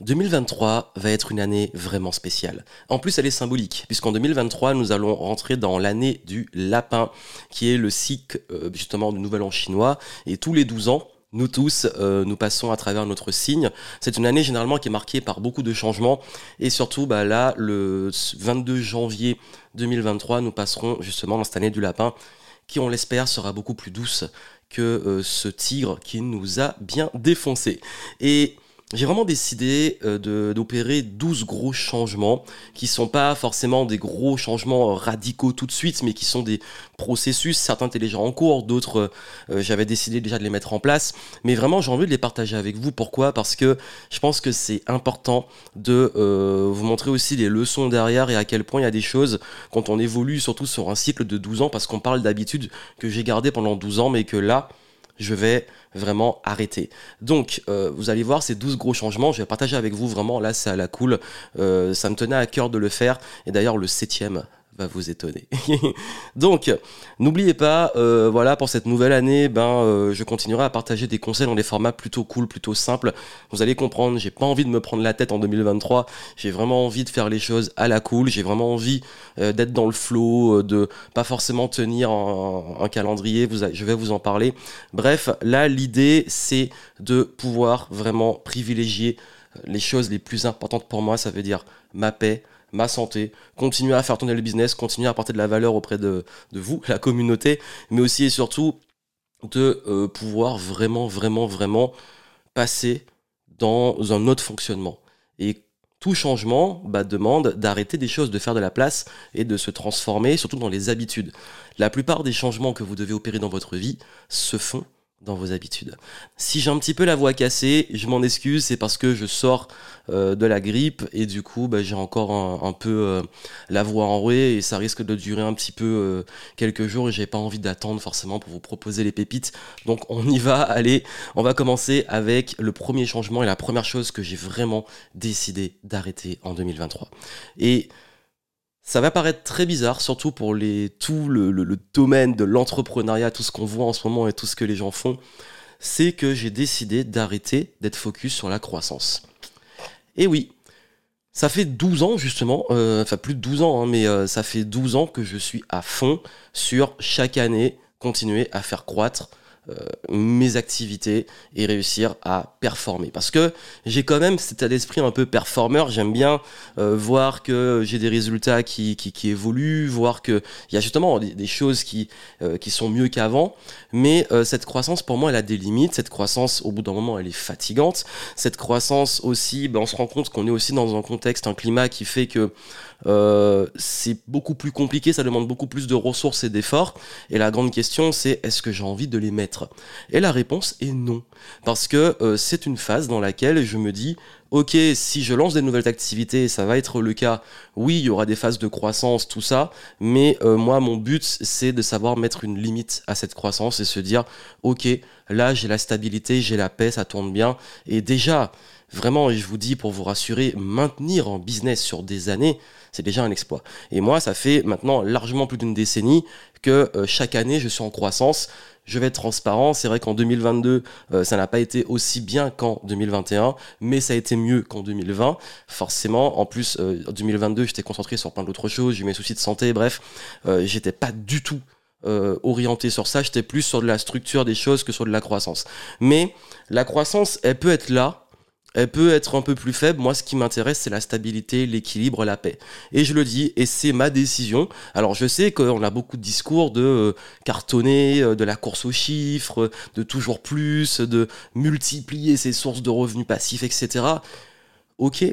2023 va être une année vraiment spéciale. En plus, elle est symbolique, puisqu'en 2023, nous allons rentrer dans l'année du lapin, qui est le cycle euh, justement du Nouvel An chinois. Et tous les 12 ans, nous tous, euh, nous passons à travers notre signe. C'est une année généralement qui est marquée par beaucoup de changements. Et surtout, bah, là, le 22 janvier 2023, nous passerons justement dans cette année du lapin, qui, on l'espère, sera beaucoup plus douce que euh, ce tigre qui nous a bien défoncé. Et j'ai vraiment décidé euh, d'opérer 12 gros changements qui sont pas forcément des gros changements radicaux tout de suite, mais qui sont des processus. Certains étaient déjà en cours, d'autres euh, j'avais décidé déjà de les mettre en place. Mais vraiment, j'ai envie de les partager avec vous. Pourquoi? Parce que je pense que c'est important de euh, vous montrer aussi les leçons derrière et à quel point il y a des choses quand on évolue, surtout sur un cycle de 12 ans, parce qu'on parle d'habitude que j'ai gardé pendant 12 ans, mais que là, je vais vraiment arrêter. Donc, euh, vous allez voir ces 12 gros changements, je vais partager avec vous vraiment, là c'est à la cool, euh, ça me tenait à cœur de le faire, et d'ailleurs le septième vous étonner. Donc, n'oubliez pas, euh, voilà, pour cette nouvelle année, ben, euh, je continuerai à partager des conseils dans des formats plutôt cool, plutôt simples. Vous allez comprendre, j'ai pas envie de me prendre la tête en 2023. J'ai vraiment envie de faire les choses à la cool. J'ai vraiment envie euh, d'être dans le flow, de pas forcément tenir un, calendrier. Vous, je vais vous en parler. Bref, là, l'idée, c'est de pouvoir vraiment privilégier les choses les plus importantes pour moi. Ça veut dire ma paix, ma santé, continuer à faire tourner le business, continuer à apporter de la valeur auprès de, vous, la communauté, mais aussi et surtout de euh, pouvoir vraiment, vraiment, vraiment passer dans un autre fonctionnement. Et tout changement bah, demande d'arrêter des choses, de faire de la place et de se transformer, surtout dans les habitudes. La plupart des changements que vous devez opérer dans votre vie se font dans vos habitudes. Si j'ai un petit peu la voix cassée, je m'en excuse, c'est parce que je sors euh, de la grippe et du coup bah, j'ai encore un, peu euh, la voix enrouée et ça risque de durer un petit peu euh, quelques jours et j'ai pas envie d'attendre forcément pour vous proposer les pépites. Donc on y va, allez, on va commencer avec le premier changement et la première chose que j'ai vraiment décidé d'arrêter en 2023. Et ça va paraître très bizarre, surtout pour tout le, domaine de l'entrepreneuriat, tout ce qu'on voit en ce moment et tout ce que les gens font, c'est que j'ai décidé d'arrêter d'être focus sur la croissance. Et oui, ça fait 12 ans justement, euh, enfin plus de 12 ans, hein, mais euh, ça fait 12 ans que je suis à fond sur chaque année continuer à faire croître mes activités et réussir à performer. Parce que j'ai quand même cet état d'esprit un peu performeur. J'aime bien euh, voir que j'ai des résultats qui, qui, évoluent, voir qu'il y a justement des, choses qui, euh, qui sont mieux qu'avant. Mais cette croissance, pour moi, elle a des limites. Cette croissance, au bout d'un moment, elle est fatigante. Cette croissance aussi, ben, on se rend compte qu'on est aussi dans un contexte, un climat qui fait que euh, c'est beaucoup plus compliqué, ça demande beaucoup plus de ressources et d'efforts. Et la grande question, c'est est-ce que j'ai envie de les mettre? Et la réponse est non. Parce que euh, c'est une phase dans laquelle je me dis, ok, si je lance des nouvelles activités, ça va être le cas. Oui, il y aura des phases de croissance, tout ça. Mais euh, moi, mon but, c'est de savoir mettre une limite à cette croissance et se dire, ok, là, j'ai la stabilité, j'ai la paix, ça tourne bien. Et déjà, vraiment, je vous dis pour vous rassurer, maintenir en business sur des années, c'est déjà un exploit. Et moi, ça fait maintenant largement plus d'une décennie que euh, chaque année, je suis en croissance. Je vais être transparent, c'est vrai qu'en 2022, euh, ça n'a pas été aussi bien qu'en 2021, mais ça a été mieux qu'en 2020. Forcément, en plus, euh, en 2022, j'étais concentré sur plein d'autres choses, j'ai mes soucis de santé, bref, j'étais pas du tout orienté sur ça, j'étais plus sur de la structure des choses que sur de la croissance. Mais la croissance, elle peut être là, elle peut être un peu plus faible. Moi, ce qui m'intéresse, c'est la stabilité, l'équilibre, la paix. Et je le dis, et c'est ma décision. Alors, je sais qu'on a beaucoup de discours de euh, cartonner, euh, de la course aux chiffres, de toujours plus, de multiplier ses sources de revenus passifs, etc. Ok,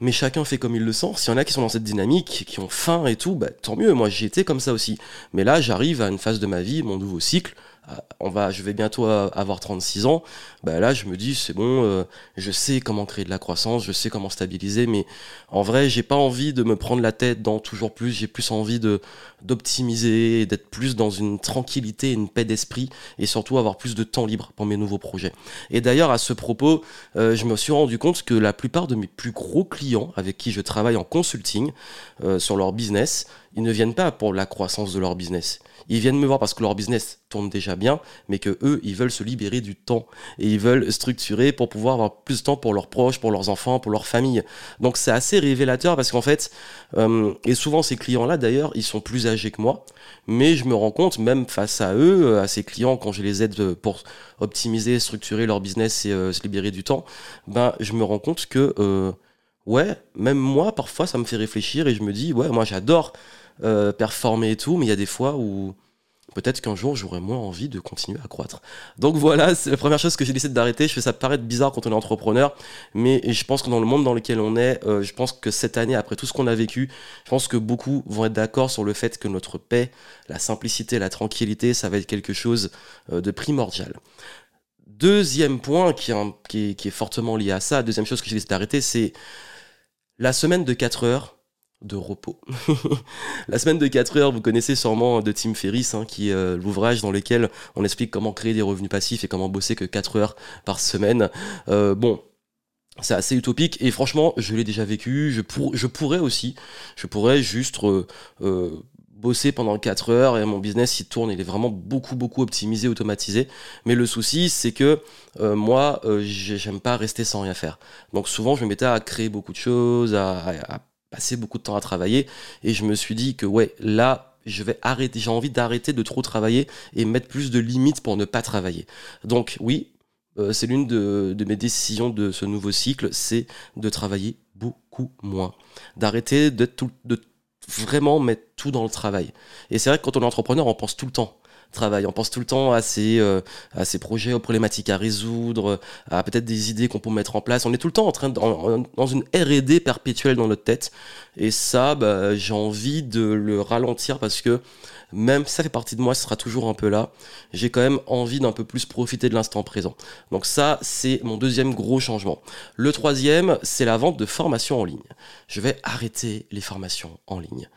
mais chacun fait comme il le sent. S'il y en a qui sont dans cette dynamique, qui ont faim et tout, bah, tant mieux. Moi, j'étais comme ça aussi. Mais là, j'arrive à une phase de ma vie, mon nouveau cycle, on va, je vais bientôt avoir 36 ans, bah là je me dis c'est bon, euh, je sais comment créer de la croissance, je sais comment stabiliser, mais en vrai j'ai pas envie de me prendre la tête dans toujours plus, j'ai plus envie d'optimiser, d'être plus dans une tranquillité, une paix d'esprit et surtout avoir plus de temps libre pour mes nouveaux projets. Et d'ailleurs à ce propos, euh, je me suis rendu compte que la plupart de mes plus gros clients avec qui je travaille en consulting sur leur business, ils ne viennent pas pour la croissance de leur business. Ils viennent me voir parce que leur business tourne déjà bien, mais que eux, ils veulent se libérer du temps et ils veulent structurer pour pouvoir avoir plus de temps pour leurs proches, pour leurs enfants, pour leur famille. Donc c'est assez révélateur parce qu'en fait, euh, et souvent ces clients-là d'ailleurs, ils sont plus âgés que moi, mais je me rends compte même face à eux, à ces clients quand je les aide pour optimiser, structurer leur business et euh, se libérer du temps, ben je me rends compte que euh, ouais, même moi parfois ça me fait réfléchir et je me dis ouais, moi j'adore euh, performer et tout, mais il y a des fois où peut-être qu'un jour j'aurais moins envie de continuer à croître. Donc voilà, c'est la première chose que j'ai décidé d'arrêter. Je fais ça paraître bizarre quand on est entrepreneur, mais je pense que dans le monde dans lequel on est, euh, je pense que cette année, après tout ce qu'on a vécu, je pense que beaucoup vont être d'accord sur le fait que notre paix, la simplicité, la tranquillité, ça va être quelque chose euh, de primordial. Deuxième point qui est, qui est fortement lié à ça, deuxième chose que j'ai décidé d'arrêter, c'est la semaine de 4 heures de repos. la semaine de 4 heures, vous connaissez sûrement de Tim Ferriss, hein, qui est euh, l'ouvrage dans lequel on explique comment créer des revenus passifs et comment bosser que 4 heures par semaine. Euh, bon, c'est assez utopique et franchement, je l'ai déjà vécu. Je, pourrais aussi, je pourrais juste euh, bosser pendant 4 heures et mon business il tourne, il est vraiment beaucoup beaucoup optimisé, automatisé. Mais le souci c'est que moi j'aime pas rester sans rien faire. Donc souvent je me mettais à créer beaucoup de choses, à passé beaucoup de temps à travailler et je me suis dit que ouais, là, je vais arrêter, j'ai envie d'arrêter de trop travailler et mettre plus de limites pour ne pas travailler. Donc oui, euh, c'est l'une de, mes décisions de ce nouveau cycle, c'est de travailler beaucoup moins, d'arrêter de vraiment mettre tout dans le travail. Et c'est vrai que quand on est entrepreneur, on pense tout le temps travail. On pense tout le temps à ces, euh, à ces projets, aux problématiques à résoudre, à peut-être des idées qu'on peut mettre en place. On est tout le temps en train de, dans une R&D perpétuelle dans notre tête. Et ça, bah, j'ai envie de le ralentir parce que même si ça fait partie de moi, ce sera toujours un peu là. J'ai quand même envie d'un peu plus profiter de l'instant présent. Donc ça, c'est mon deuxième gros changement. Le troisième, c'est la vente de formations en ligne. Je vais arrêter les formations en ligne.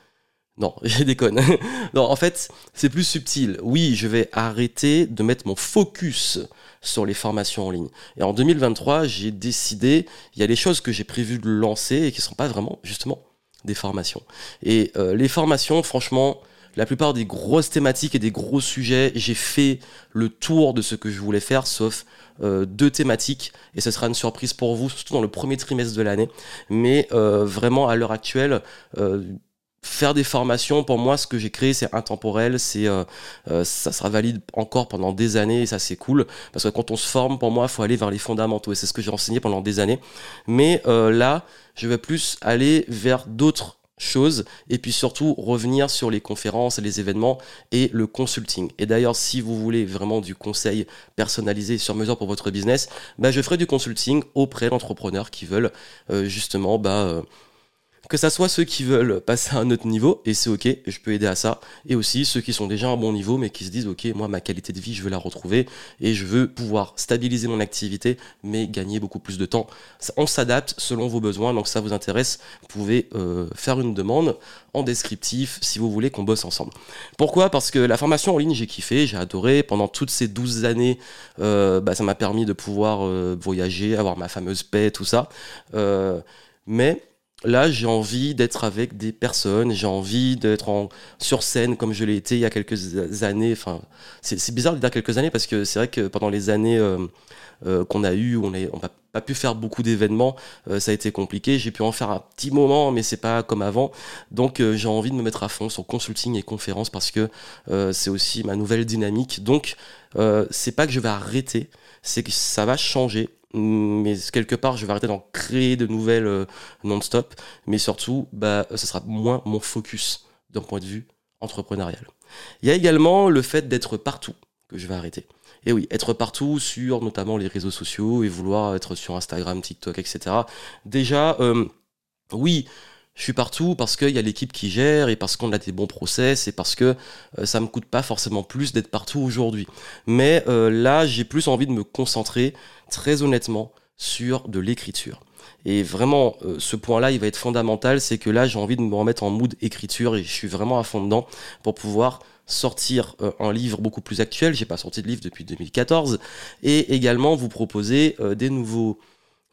Non, je déconne. non, en fait, c'est plus subtil. Oui, je vais arrêter de mettre mon focus sur les formations en ligne. Et en 2023, j'ai décidé, il y a des choses que j'ai prévu de lancer et qui ne sont pas vraiment, justement, des formations. Et euh, les formations, franchement, la plupart des grosses thématiques et des gros sujets, j'ai fait le tour de ce que je voulais faire, sauf euh, deux thématiques, et ce sera une surprise pour vous, surtout dans le premier trimestre de l'année. Mais euh, vraiment, à l'heure actuelle, faire des formations, pour moi, ce que j'ai créé, c'est intemporel, c'est euh, euh, ça sera valide encore pendant des années et ça c'est cool parce que quand on se forme, pour moi, il faut aller vers les fondamentaux et c'est ce que j'ai enseigné pendant des années. Mais euh, là, je vais plus aller vers d'autres choses et puis surtout revenir sur les conférences, les événements et le consulting. Et d'ailleurs, si vous voulez vraiment du conseil personnalisé sur mesure pour votre business, bah, je ferai du consulting auprès d'entrepreneurs qui veulent justement bah, que ça soit ceux qui veulent passer à un autre niveau, et c'est ok, je peux aider à ça, et aussi ceux qui sont déjà à un bon niveau, mais qui se disent, ok, moi, ma qualité de vie, je veux la retrouver, et je veux pouvoir stabiliser mon activité, mais gagner beaucoup plus de temps. On s'adapte selon vos besoins, donc ça vous intéresse, vous pouvez euh, faire une demande en descriptif si vous voulez qu'on bosse ensemble. Pourquoi? Parce que la formation en ligne, j'ai kiffé, j'ai adoré. Pendant toutes ces 12 années, euh, bah, ça m'a permis de pouvoir euh, voyager, avoir ma fameuse paix, tout ça. mais Là, j'ai envie d'être avec des personnes, j'ai envie d'être sur scène comme je l'ai été il y a quelques années. Enfin, c'est bizarre de dire quelques années parce que c'est vrai que pendant les années euh, euh, qu'on a eues, on n'a pas pu faire beaucoup d'événements, euh, ça a été compliqué. J'ai pu en faire un petit moment, mais c'est pas comme avant. Donc, j'ai envie de me mettre à fond sur consulting et conférences parce que c'est aussi ma nouvelle dynamique. Donc, c'est pas que je vais arrêter, c'est que ça va changer mais quelque part je vais arrêter d'en créer de nouvelles euh, non-stop, mais surtout bah, ce sera moins mon focus d'un point de vue entrepreneurial. Il y a également le fait d'être partout que je vais arrêter. Et oui, être partout sur notamment les réseaux sociaux et vouloir être sur Instagram, TikTok, etc. Déjà, euh, oui, je suis partout parce qu'il y a l'équipe qui gère et parce qu'on a des bons process et parce que ça euh, ça me coûte pas forcément plus d'être partout aujourd'hui. Mais là, j'ai plus envie de me concentrer très honnêtement sur de l'écriture. Et vraiment, euh, ce point-là, il va être fondamental, c'est que là, j'ai envie de me remettre en mood écriture et je suis vraiment à fond dedans pour pouvoir sortir euh, un livre beaucoup plus actuel. J'ai pas sorti de livre depuis 2014 et également vous proposer euh, des nouveaux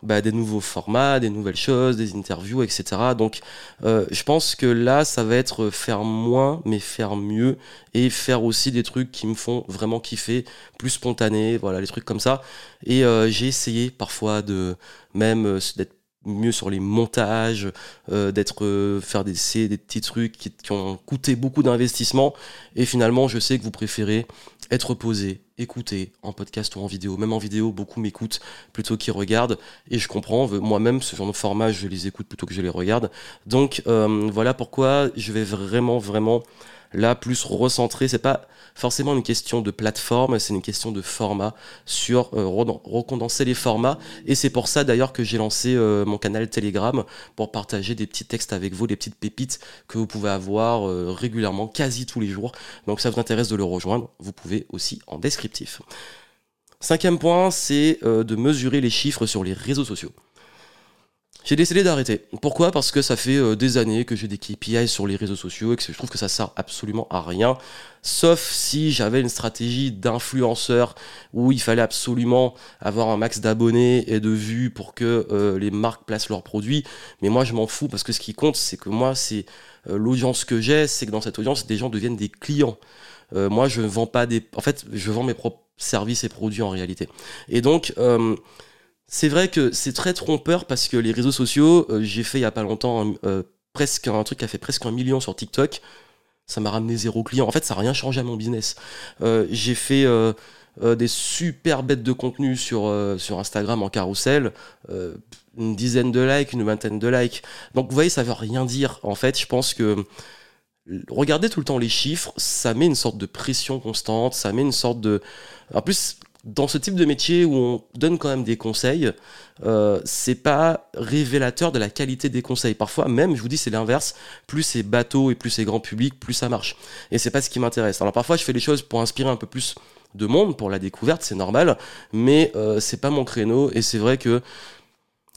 bah, des nouveaux formats, des nouvelles choses, des interviews, etc. Donc euh, je pense que là, ça va être faire moins, mais faire mieux, et faire aussi des trucs qui me font vraiment kiffer, plus spontanés, voilà, les trucs comme ça. Et euh, j'ai essayé parfois de même euh, d'être mieux sur les montages, d'être faire des, des petits trucs qui, ont coûté beaucoup d'investissement. Et finalement, je sais que vous préférez être posé, écouter en podcast ou en vidéo. Même en vidéo, beaucoup m'écoutent plutôt qu'ils regardent. Et je comprends, moi-même, ce genre de format, je les écoute plutôt que je les regarde. Donc euh, voilà pourquoi je vais vraiment, vraiment là plus recentré. C'est pas forcément une question de plateforme, c'est une question de format sur euh, recondenser les formats. Et c'est pour ça d'ailleurs que j'ai lancé euh, mon canal Telegram pour partager des petits textes avec vous, des petites pépites que vous pouvez avoir euh, régulièrement, quasi tous les jours. Donc ça vous intéresse de le rejoindre, vous pouvez aussi en descriptif. Cinquième point, c'est de mesurer les chiffres sur les réseaux sociaux. J'ai décidé d'arrêter. Pourquoi? Parce que ça fait euh, des années que j'ai des KPI sur les réseaux sociaux et que je trouve que ça sert absolument à rien. Sauf si j'avais une stratégie d'influenceur où il fallait absolument avoir un max d'abonnés et de vues pour que euh, les marques placent leurs produits. Mais moi, je m'en fous parce que ce qui compte, c'est que moi, c'est euh, l'audience que j'ai, c'est que dans cette audience, des gens deviennent des clients. moi, je ne vends pas des. En fait, je vends mes propres services et produits en réalité. Et donc. C'est vrai que c'est très trompeur parce que les réseaux sociaux, euh, j'ai fait il y a pas longtemps euh, presque un truc qui a fait presque un million sur TikTok. Ça m'a ramené zéro client. En fait, ça n'a rien changé à mon business. Euh, j'ai fait des super bêtes de contenu sur, Instagram en carrousel. une dizaine de likes, une vingtaine de likes. Donc vous voyez, ça veut rien dire. En fait, je pense que regarder tout le temps les chiffres, ça met une sorte de pression constante, ça met une sorte de... En plus, dans ce type de métier où on donne quand même des conseils, euh, c'est pas révélateur de la qualité des conseils. Parfois, même, je vous dis, c'est l'inverse. Plus c'est bateau et plus c'est grand public, plus ça marche. Et c'est pas ce qui m'intéresse. Alors parfois, je fais les choses pour inspirer un peu plus de monde, pour la découverte, c'est normal, mais euh, c'est pas mon créneau. Et c'est vrai que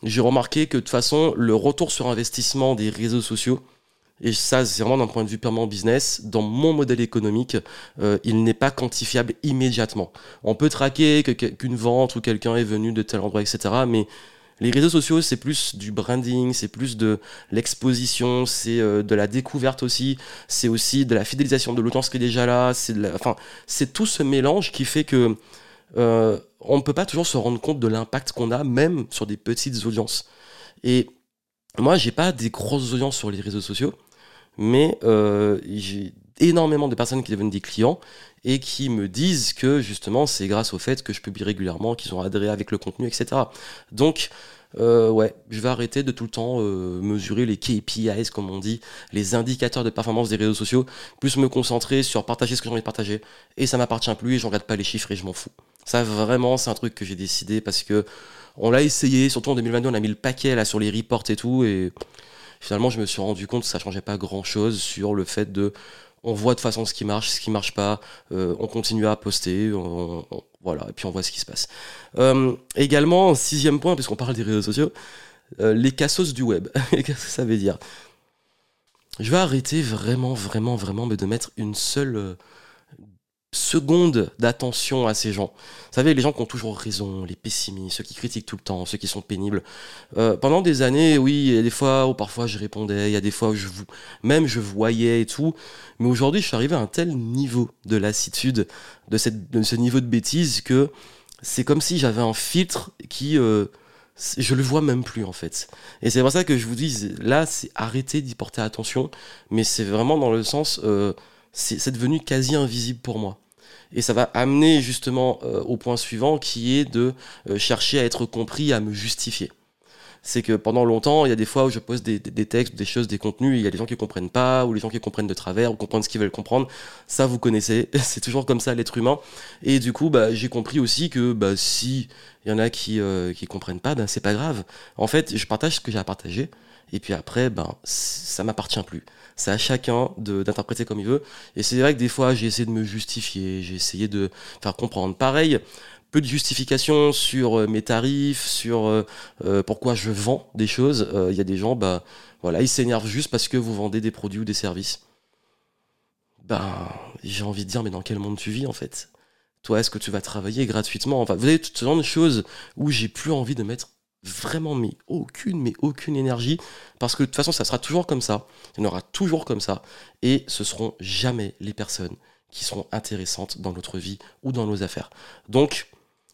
j'ai remarqué que de toute façon, le retour sur investissement des réseaux sociaux, et ça, c'est vraiment d'un point de vue purement business. Dans mon modèle économique, euh, il n'est pas quantifiable immédiatement. On peut traquer qu'une vente ou quelqu'un est venu de tel endroit, etc. Mais les réseaux sociaux, c'est plus du branding, c'est plus de l'exposition, c'est euh, de la découverte aussi, c'est aussi de la fidélisation de l'audience qui est déjà là. C'est enfin, tout ce mélange qui fait que euh, on ne peut pas toujours se rendre compte de l'impact qu'on a, même sur des petites audiences. Et moi, j'ai pas des grosses audiences sur les réseaux sociaux mais euh, j'ai énormément de personnes qui deviennent des clients et qui me disent que justement c'est grâce au fait que je publie régulièrement, qu'ils ont adhéré avec le contenu, etc. Donc euh, ouais, je vais arrêter de tout le temps euh, mesurer les KPIs, comme on dit, les indicateurs de performance des réseaux sociaux, plus me concentrer sur partager ce que j'ai envie de partager. Et ça m'appartient plus et je regarde pas les chiffres et je m'en fous. Ça vraiment, c'est un truc que j'ai décidé parce que on l'a essayé, surtout en 2022, on a mis le paquet là sur les reports et tout, et finalement, je me suis rendu compte que ça changeait pas grand chose sur le fait de on voit de façon ce qui marche, ce qui marche pas, euh, on continue à poster, voilà, et puis on voit ce qui se passe. Euh, également, sixième point, puisqu'on parle des réseaux sociaux, euh, les cassos du web. Qu'est-ce que ça veut dire Je vais arrêter vraiment, vraiment, vraiment de mettre une seule seconde d'attention à ces gens. Vous savez, les gens qui ont toujours raison, les pessimistes, ceux qui critiquent tout le temps, ceux qui sont pénibles. Euh, pendant des années, oui, il y a des fois où parfois je répondais, il y a des fois où je même je voyais et tout. Mais aujourd'hui, je suis arrivé à un tel niveau de lassitude, de, cette, de ce niveau de bêtise que c'est comme si j'avais un filtre qui... Euh, je le vois même plus en fait. Et c'est pour ça que je vous dis, là, c'est arrêter d'y porter attention, mais c'est vraiment dans le sens, euh, c'est devenu quasi invisible pour moi. Et ça va amener justement euh, au point suivant qui est de euh, chercher à être compris, à me justifier. C'est que pendant longtemps, il y a des fois où je pose des, des, textes, des choses, des contenus, il y a des gens qui comprennent pas, ou les gens qui comprennent de travers, ou comprennent ce qu'ils veulent comprendre. Ça, vous connaissez, c'est toujours comme ça l'être humain. Et du coup, bah, j'ai compris aussi que bah, si il y en a qui euh, qui comprennent pas, ben c'est pas grave. En fait, je partage ce que j'ai à partager. Et puis après, ben, ça m'appartient plus. C'est à chacun d'interpréter comme il veut. Et c'est vrai que des fois, j'ai essayé de me justifier, j'ai essayé de faire comprendre. Pareil, peu de justification sur euh, mes tarifs, sur euh, euh, pourquoi je vends des choses. Il y a des gens, bah, voilà, ils s'énervent juste parce que vous vendez des produits ou des services. Ben, j'ai envie de dire, mais dans quel monde tu vis en fait? Toi, est-ce que tu vas travailler gratuitement? Enfin, vous avez toutes ce genre de choses où j'ai plus envie de mettre vraiment mais aucune, mais aucune énergie, parce que de toute façon, ça sera toujours comme ça, il y en aura toujours comme ça, et ce seront jamais les personnes qui seront intéressantes dans notre vie ou dans nos affaires. Donc,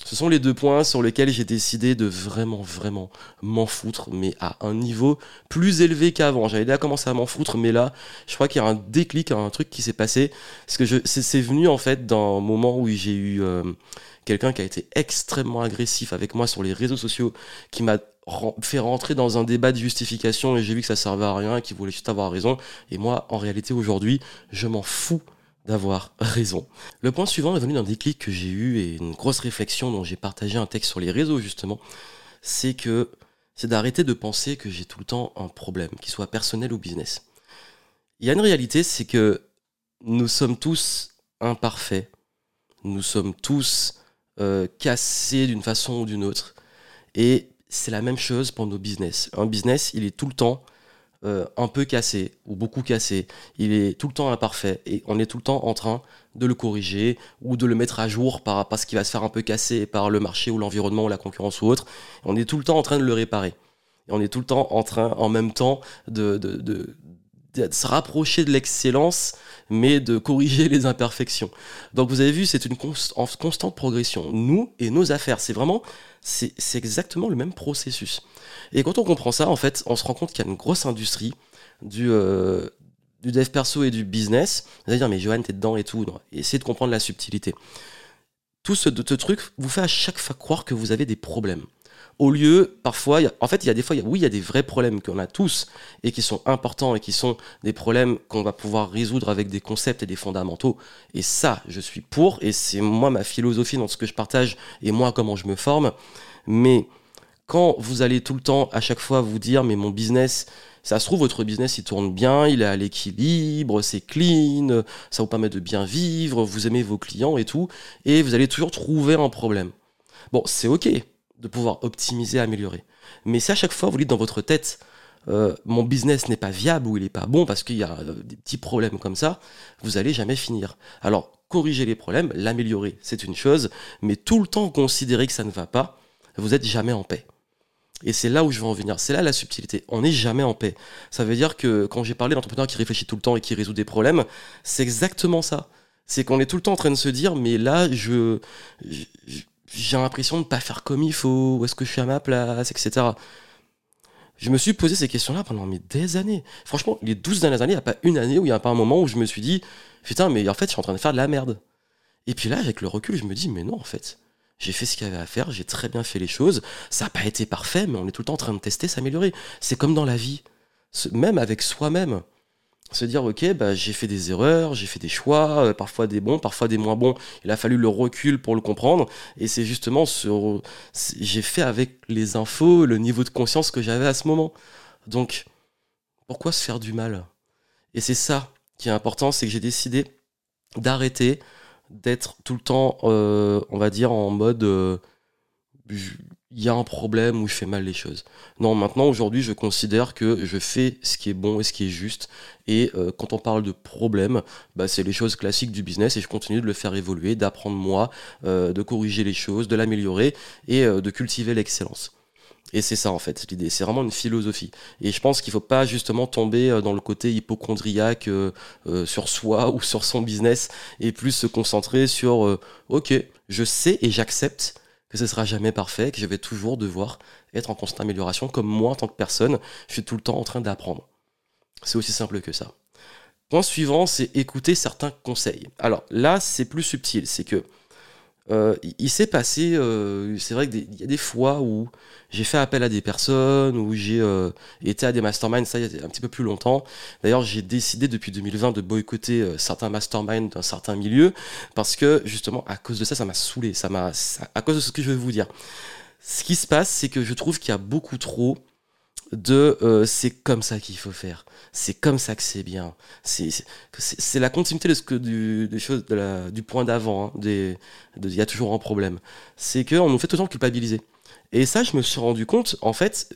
ce sont les deux points sur lesquels j'ai décidé de vraiment, vraiment m'en foutre, mais à un niveau plus élevé qu'avant. J'avais déjà commencé à m'en foutre, mais là, je crois qu'il y a un déclic, un truc qui s'est passé. Parce que c'est venu en fait d'un moment où j'ai eu euh, quelqu'un qui a été extrêmement agressif avec moi sur les réseaux sociaux, qui m'a fait rentrer dans un débat de justification et j'ai vu que ça servait à rien, qu'il voulait juste avoir raison. Et moi, en réalité, aujourd'hui, je m'en fous d'avoir raison. Le point suivant est venu d'un déclic que j'ai eu et une grosse réflexion dont j'ai partagé un texte sur les réseaux justement, c'est que c'est d'arrêter de penser que j'ai tout le temps un problème, qu'il soit personnel ou business. Il y a une réalité, c'est que nous sommes tous imparfaits, nous sommes tous euh, cassés d'une façon ou d'une autre, et c'est la même chose pour nos business. Un business, il est tout le temps euh, un peu cassé ou beaucoup cassé, il est tout le temps imparfait et on est tout le temps en train de le corriger ou de le mettre à jour par parce qu'il va se faire un peu casser par le marché ou l'environnement ou la concurrence ou autre. On est tout le temps en train de le réparer. On est tout le temps en train, en même temps, de, de, se rapprocher de l'excellence, mais de corriger les imperfections. Donc vous avez vu, c'est une constante progression. Nous et nos affaires, c'est vraiment, c'est exactement le même processus. Et quand on comprend ça, en fait, on se rend compte qu'il y a une grosse industrie du, euh, du dev perso et du business. Vous allez dire, mais Johan, t'es dedans et tout. essayez de comprendre la subtilité. Tout ce, truc vous fait à chaque fois croire que vous avez des problèmes. Au lieu, parfois, en fait, il y a des fois, oui, il y a des vrais problèmes qu'on a tous et qui sont importants et qui sont des problèmes qu'on va pouvoir résoudre avec des concepts et des fondamentaux. Et ça, je suis pour et c'est moi ma philosophie dans ce que je partage et moi comment je me forme. Mais quand vous allez tout le temps, à chaque fois, vous dire, mais mon business, ça se trouve, votre business, il tourne bien, il est à l'équilibre, c'est clean, ça vous permet de bien vivre, vous aimez vos clients et tout, et vous allez toujours trouver un problème. Bon, c'est ok de pouvoir optimiser, améliorer. Mais si à chaque fois, vous dites dans votre tête, euh, mon business n'est pas viable ou il n'est pas bon parce qu'il y a euh, des petits problèmes comme ça, vous allez jamais finir. Alors, corriger les problèmes, l'améliorer, c'est une chose, mais tout le temps considérer que ça ne va pas, vous n'êtes jamais en paix. Et c'est là où je veux en venir. C'est là la subtilité. On n'est jamais en paix. Ça veut dire que quand j'ai parlé d'entrepreneur qui réfléchit tout le temps et qui résout des problèmes, c'est exactement ça. C'est qu'on est tout le temps en train de se dire, mais là, je, j'ai l'impression de pas faire comme il faut. Où est-ce que je suis à ma place, etc. Je me suis posé ces questions-là pendant des années. Franchement, les 12 dernières années, il n'y a pas une année où il n'y a pas un moment où je me suis dit, putain, mais en fait, je suis en train de faire de la merde. Et puis là, avec le recul, je me dis, mais non, en fait j'ai fait ce qu'il y avait à faire, j'ai très bien fait les choses. Ça n'a pas été parfait, mais on est tout le temps en train de tester, s'améliorer. C'est comme dans la vie, même avec soi-même. Se dire, ok, bah, j'ai fait des erreurs, j'ai fait des choix, euh, parfois des bons, parfois des moins bons. Il a fallu le recul pour le comprendre. Et c'est justement ce. J'ai fait avec les infos, le niveau de conscience que j'avais à ce moment. Donc, pourquoi se faire du mal? Et c'est ça qui est important, c'est que j'ai décidé d'arrêter d'être tout le temps, euh, on va dire, en mode euh, il y a un problème où je fais mal les choses. Non, maintenant, aujourd'hui, je considère que je fais ce qui est bon et ce qui est juste. Et euh, quand on parle de problème, bah, c'est les choses classiques du business et je continue de le faire évoluer, d'apprendre moi, de corriger les choses, de l'améliorer et de cultiver l'excellence. Et c'est ça en fait l'idée, c'est vraiment une philosophie. Et je pense qu'il ne faut pas justement tomber euh, dans le côté hypochondriaque euh, euh, sur soi ou sur son business et plus se concentrer sur ok, je sais et j'accepte que ce sera jamais parfait, que je vais toujours devoir être en constante amélioration, comme moi en tant que personne, je suis tout le temps en train d'apprendre. C'est aussi simple que ça. Point suivant, c'est écouter certains conseils. Alors là, c'est plus subtil, c'est que euh, il s'est passé, euh, c'est vrai qu'il y a des fois où j'ai fait appel à des personnes, où j'ai euh, été à des masterminds, ça il y a un petit peu plus longtemps. D'ailleurs, j'ai décidé depuis 2020 de boycotter certains masterminds d'un certain milieu, parce que justement, à cause de ça, ça m'a saoulé, ça m'a, à cause de ce que je vais vous dire. Ce qui se passe, c'est que je trouve qu'il y a beaucoup trop de euh, c'est comme ça qu'il faut faire, c'est comme ça que c'est bien. C'est la continuité de ce que du, des choses, du point d'avant. Il hein, y a toujours un problème. C'est qu'on nous fait tout le temps culpabiliser. Et ça, je me suis rendu compte, en fait,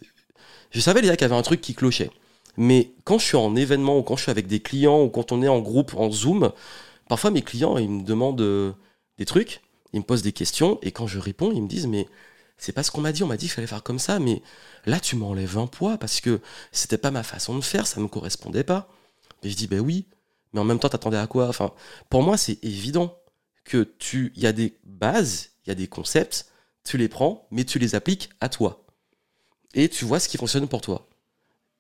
je savais déjà qu'il y avait un truc qui clochait. Mais quand je suis en événement ou quand je suis avec des clients ou quand on est en groupe, en Zoom, parfois mes clients, ils me demandent euh, des trucs, ils me posent des questions et quand je réponds, ils me disent mais c'est pas ce qu'on m'a dit, on m'a dit qu'il fallait faire comme ça, mais là tu m'enlèves un poids parce que c'était pas ma façon de faire, ça me correspondait pas. Et je dis ben oui, mais en même temps t'attendais à quoi? Enfin, pour moi c'est évident que tu, y a des bases, il y a des concepts, tu les prends, mais tu les appliques à toi. Et tu vois ce qui fonctionne pour toi.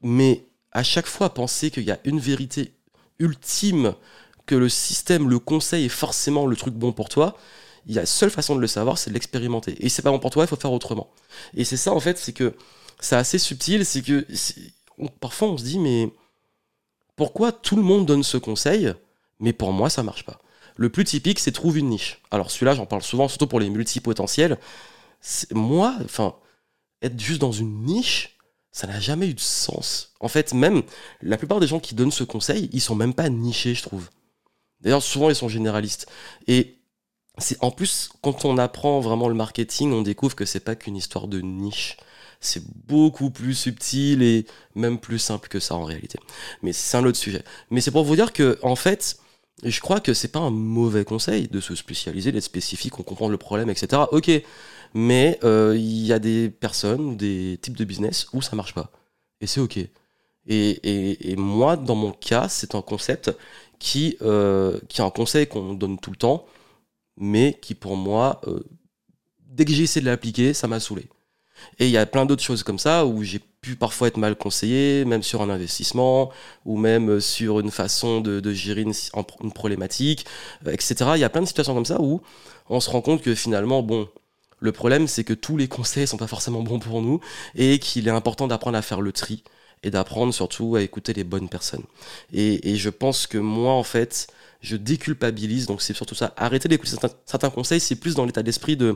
Mais à chaque fois penser qu'il y a une vérité ultime, que le système, le conseil est forcément le truc bon pour toi, il y a la seule façon de le savoir, c'est de l'expérimenter. Et c'est pas bon pour toi, il faut faire autrement. Et c'est ça, en fait, c'est que c'est assez subtil, c'est que parfois on se dit, mais pourquoi tout le monde donne ce conseil, mais pour moi, ça marche pas? Le plus typique, c'est trouve une niche. Alors celui-là, j'en parle souvent, surtout pour les multipotentiels. Moi, enfin, être juste dans une niche, ça n'a jamais eu de sens. En fait, même la plupart des gens qui donnent ce conseil, ils sont même pas nichés, je trouve. D'ailleurs, souvent, ils sont généralistes. Et en plus quand on apprend vraiment le marketing, on découvre que c'est pas qu'une histoire de niche. C'est beaucoup plus subtil et même plus simple que ça en réalité. Mais c'est un autre sujet. Mais c'est pour vous dire que en fait, je crois que c'est pas un mauvais conseil de se spécialiser, d'être spécifique, on comprend le problème, etc. Ok, mais euh, il y a des personnes des types de business où ça marche pas. Et c'est ok. Et, moi, dans mon cas, c'est un concept qui, euh, qui est un conseil qu'on donne tout le temps, mais qui pour moi, euh, dès que j'ai essayé de l'appliquer, ça m'a saoulé. Et il y a plein d'autres choses comme ça où j'ai pu parfois être mal conseillé, même sur un investissement, ou même sur une façon de, gérer une, problématique, etc. Il y a plein de situations comme ça où on se rend compte que finalement, bon, le problème, c'est que tous les conseils sont pas forcément bons pour nous et qu'il est important d'apprendre à faire le tri et d'apprendre surtout à écouter les bonnes personnes. Et, je pense que moi, en fait, je déculpabilise, donc c'est surtout ça. Arrêter d'écouter certains, conseils, c'est plus dans l'état d'esprit de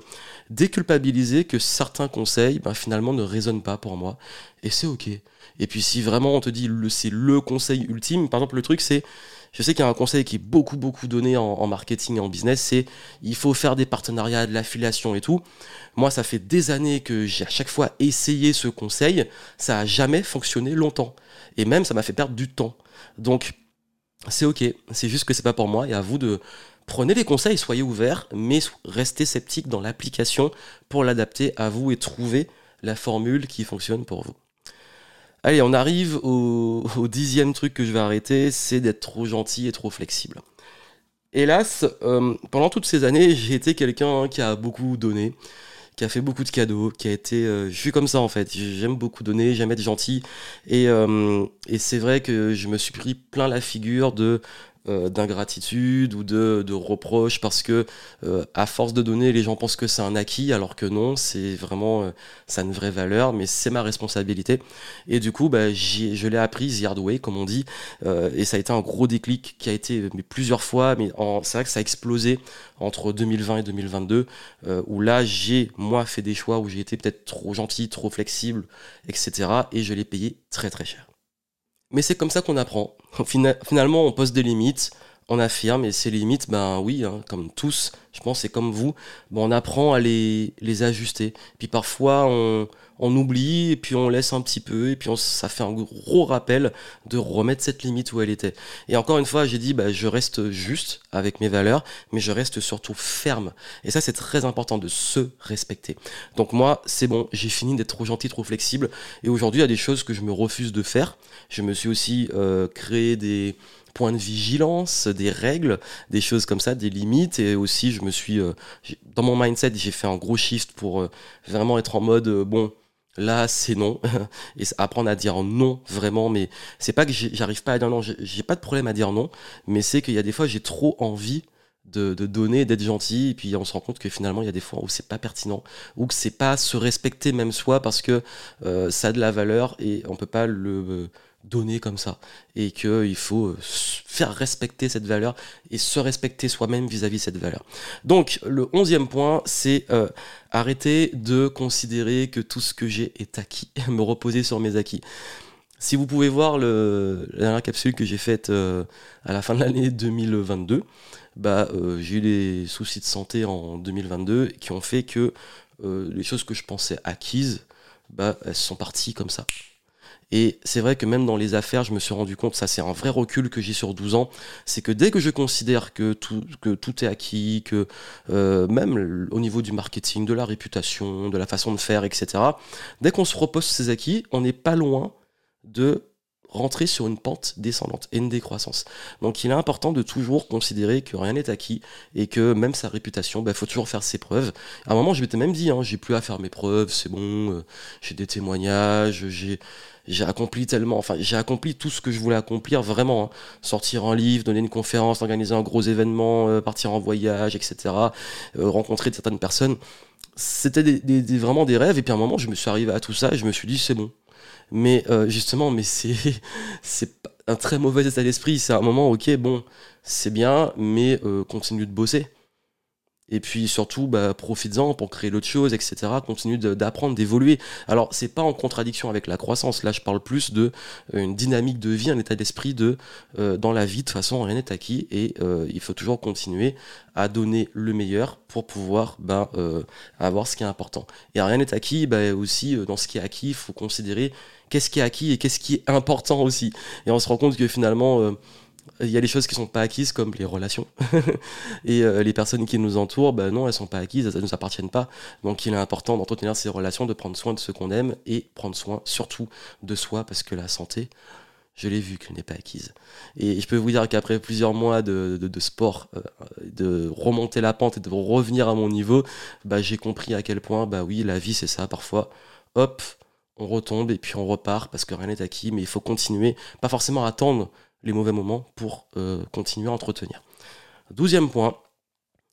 déculpabiliser que certains conseils, ben, finalement, ne résonnent pas pour moi. Et c'est ok. Et puis si vraiment on te dit c'est le conseil ultime, par exemple, le truc c'est je sais qu'il y a un conseil qui est beaucoup, beaucoup donné en, marketing et en business, c'est il faut faire des partenariats, de l'affiliation et tout. Moi, ça fait des années que j'ai à chaque fois essayé ce conseil. Ça a jamais fonctionné longtemps. Et même, ça m'a fait perdre du temps. Donc, c'est ok. C'est juste que c'est pas pour moi. Et à vous de prenez les conseils, soyez ouverts, mais restez sceptiques dans l'application pour l'adapter à vous et trouver la formule qui fonctionne pour vous. Allez, on arrive au, dixième truc que je vais arrêter, c'est d'être trop gentil et trop flexible. Hélas, euh, pendant toutes ces années, j'ai été quelqu'un qui a beaucoup donné, qui a fait beaucoup de cadeaux, qui a été... Euh, je suis comme ça en fait, j'aime beaucoup donner, j'aime être gentil. Et, euh, et c'est vrai que je me suis pris plein la figure de euh, d'ingratitude ou de, de parce que euh, à force de donner les gens pensent que c'est un acquis alors que non c'est vraiment euh, ça a une vraie valeur mais c'est ma responsabilité. Et du coup bah, je l'ai appris the hard way comme on dit et ça a été un gros déclic qui a été mais plusieurs fois mais c'est vrai que ça a explosé entre 2020 et 2022 où là j'ai moi fait des choix où j'ai été peut-être trop gentil trop flexible etc et je l'ai payé très très cher mais c'est comme ça qu'on apprend. Finalement, on pose des limites, on affirme, et ces limites, ben oui, hein, comme tous, je pense, c'est comme vous, ben on apprend à les, les ajuster. Puis parfois, on, on oublie et puis on laisse un petit peu et puis on, ça fait un gros rappel de remettre cette limite où elle était. Et encore une fois, j'ai dit, bah, je reste juste avec mes valeurs, mais je reste surtout ferme. Et ça, c'est très important de se respecter. Donc moi, c'est bon, j'ai fini d'être trop gentil, trop flexible. Et aujourd'hui, il y a des choses que je me refuse de faire. Je me suis aussi euh, créé des points de vigilance, des règles, des choses comme ça, des limites. Et aussi, je me suis, euh, dans mon mindset, j'ai fait un gros shift pour euh, vraiment être en mode, bon, Là, c'est non. Et apprendre à dire non, vraiment. Mais c'est pas que j'arrive pas à dire non. J'ai pas de problème à dire non. Mais c'est qu'il y a des fois, j'ai trop envie de, donner, d'être gentil. Et puis, on se rend compte que finalement, il y a des fois où c'est pas pertinent. Ou que c'est pas se respecter même soi parce que euh, ça a de la valeur et on peut pas le donner comme ça et qu'il faut euh, faire respecter cette valeur et se respecter soi-même vis-à-vis de cette valeur. Donc le onzième point, c'est euh, arrêter de considérer que tout ce que j'ai est acquis, me reposer sur mes acquis. Si vous pouvez voir la dernière capsule que j'ai faite euh, à la fin de l'année 2022, bah, j'ai eu des soucis de santé en 2022 qui ont fait que les choses que je pensais acquises, bah, elles sont parties comme ça. Et c'est vrai que même dans les affaires, je me suis rendu compte, ça c'est un vrai recul que j'ai sur 12 ans, c'est que dès que je considère que tout, est acquis, que euh, même au niveau du marketing, de la réputation, de la façon de faire, etc., dès qu'on se repose ces acquis, on n'est pas loin de rentrer sur une pente descendante et une décroissance. Donc il est important de toujours considérer que rien n'est acquis et que même sa réputation, il bah, faut toujours faire ses preuves. À un moment, je m'étais même dit, hein, j'ai plus à faire mes preuves, c'est bon, euh, j'ai des témoignages, j'ai j'ai accompli tellement, enfin j'ai accompli tout ce que je voulais accomplir vraiment. Hein. Sortir un livre, donner une conférence, organiser un gros événement, euh, partir en voyage, etc. Euh, rencontrer certaines personnes. C'était des, vraiment des rêves et puis à un moment je me suis arrivé à tout ça et je me suis dit c'est bon mais euh, justement, mais c'est c'est un très mauvais état d'esprit. C'est un moment, ok, bon, c'est bien, mais euh, continue de bosser. Et puis surtout, bah, profites-en pour créer d'autres choses, etc. Continue d'apprendre, d'évoluer. Alors, c'est pas en contradiction avec la croissance. Là, je parle plus de euh, une dynamique de vie, un état d'esprit de dans la vie. De toute façon, rien n'est acquis et il faut toujours continuer à donner le meilleur pour pouvoir bah, avoir ce qui est important. Et rien n'est acquis, bah, aussi dans ce qui est acquis, il faut considérer qu'est-ce qui est acquis et qu'est-ce qui est important aussi. Et on se rend compte que finalement, euh, il y a des choses qui sont pas acquises comme les relations. Et euh, les personnes qui nous entourent ben non elles sont pas acquises elles ne nous appartiennent pas. Donc il est important d'entretenir ces relations de prendre soin de ceux qu'on aime et prendre soin surtout de soi parce que la santé je l'ai vu qu'elle n'est pas acquise. Et je peux vous dire qu'après plusieurs mois de, de, sport euh, de remonter la pente et de revenir à mon niveau bah, j'ai compris à quel point bah oui la vie c'est ça. Parfois hop on retombe et puis on repart parce que rien n'est acquis, mais il faut continuer, pas forcément attendre les mauvais moments pour euh, continuer à entretenir. Douzième point,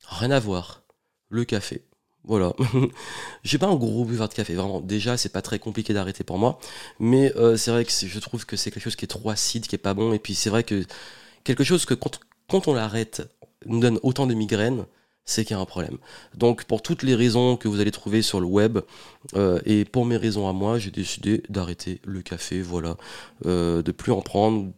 rien à voir, le café. Voilà. J'ai pas un gros buveur de café, vraiment. Déjà, c'est pas très compliqué d'arrêter pour moi. Mais euh, c'est vrai que je trouve que c'est quelque chose qui est trop acide, qui est pas bon. Et puis c'est vrai que quelque chose que quand, quand on l'arrête, nous donne autant de migraines, c'est qu'il y a un problème. Donc pour toutes les raisons que vous allez trouver sur le web, euh, et pour mes raisons à moi, j'ai décidé d'arrêter le café, voilà, de plus en prendre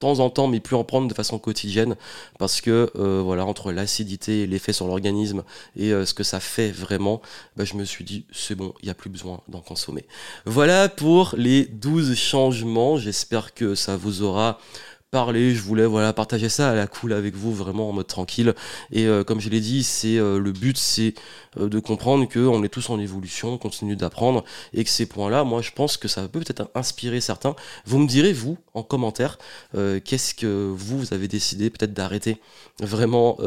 temps en temps, mais plus en prendre de façon quotidienne, parce que euh, voilà, entre l'acidité et l'effet sur l'organisme et ce que ça fait vraiment, bah, je me suis dit, c'est bon, il n'y a plus besoin d'en consommer. Voilà pour les 12 changements, j'espère que ça vous aura parler, je voulais voilà partager ça à la cool avec vous vraiment en mode tranquille. Et euh, comme je l'ai dit, c'est euh, le but c'est euh, de comprendre que on est tous en évolution, on continue d'apprendre et que ces points-là, moi je pense que ça peut peut-être inspirer certains. Vous me direz vous en commentaire qu'est-ce que vous, vous avez décidé peut-être d'arrêter vraiment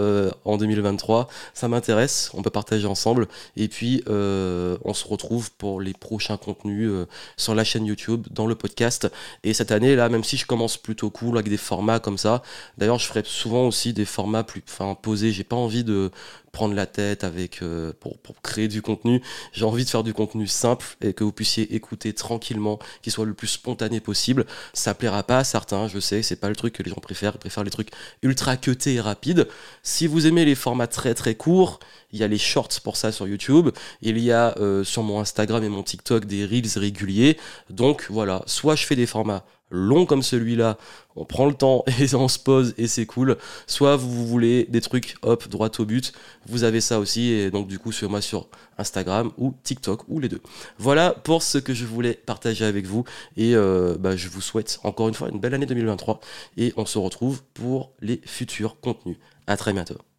en 2023, ça m'intéresse, on peut partager ensemble. Et puis on se retrouve pour les prochains contenus sur la chaîne YouTube, dans le podcast. Et cette année là, même si je commence plutôt cool avec des formats comme ça. D'ailleurs, je ferai souvent aussi des formats plus enfin, posés. J'ai pas envie de prendre la tête avec euh, pour, créer du contenu. J'ai envie de faire du contenu simple et que vous puissiez écouter tranquillement, qu'il soit le plus spontané possible. Ça plaira pas à certains, je sais, c'est pas le truc que les gens préfèrent. Ils préfèrent les trucs ultra cutés et rapides. Si vous aimez les formats très très courts, il y a les shorts pour ça sur YouTube. Il y a euh, sur mon Instagram et mon TikTok des reels réguliers. Donc voilà, soit je fais des formats long comme celui-là, on prend le temps et on se pose et c'est cool. Soit vous voulez des trucs hop droit au but, vous avez ça aussi et donc du coup sur moi sur Instagram ou TikTok ou les deux. Voilà pour ce que je voulais partager avec vous et euh, bah, je vous souhaite encore une fois une belle année 2023 et on se retrouve pour les futurs contenus. À très bientôt.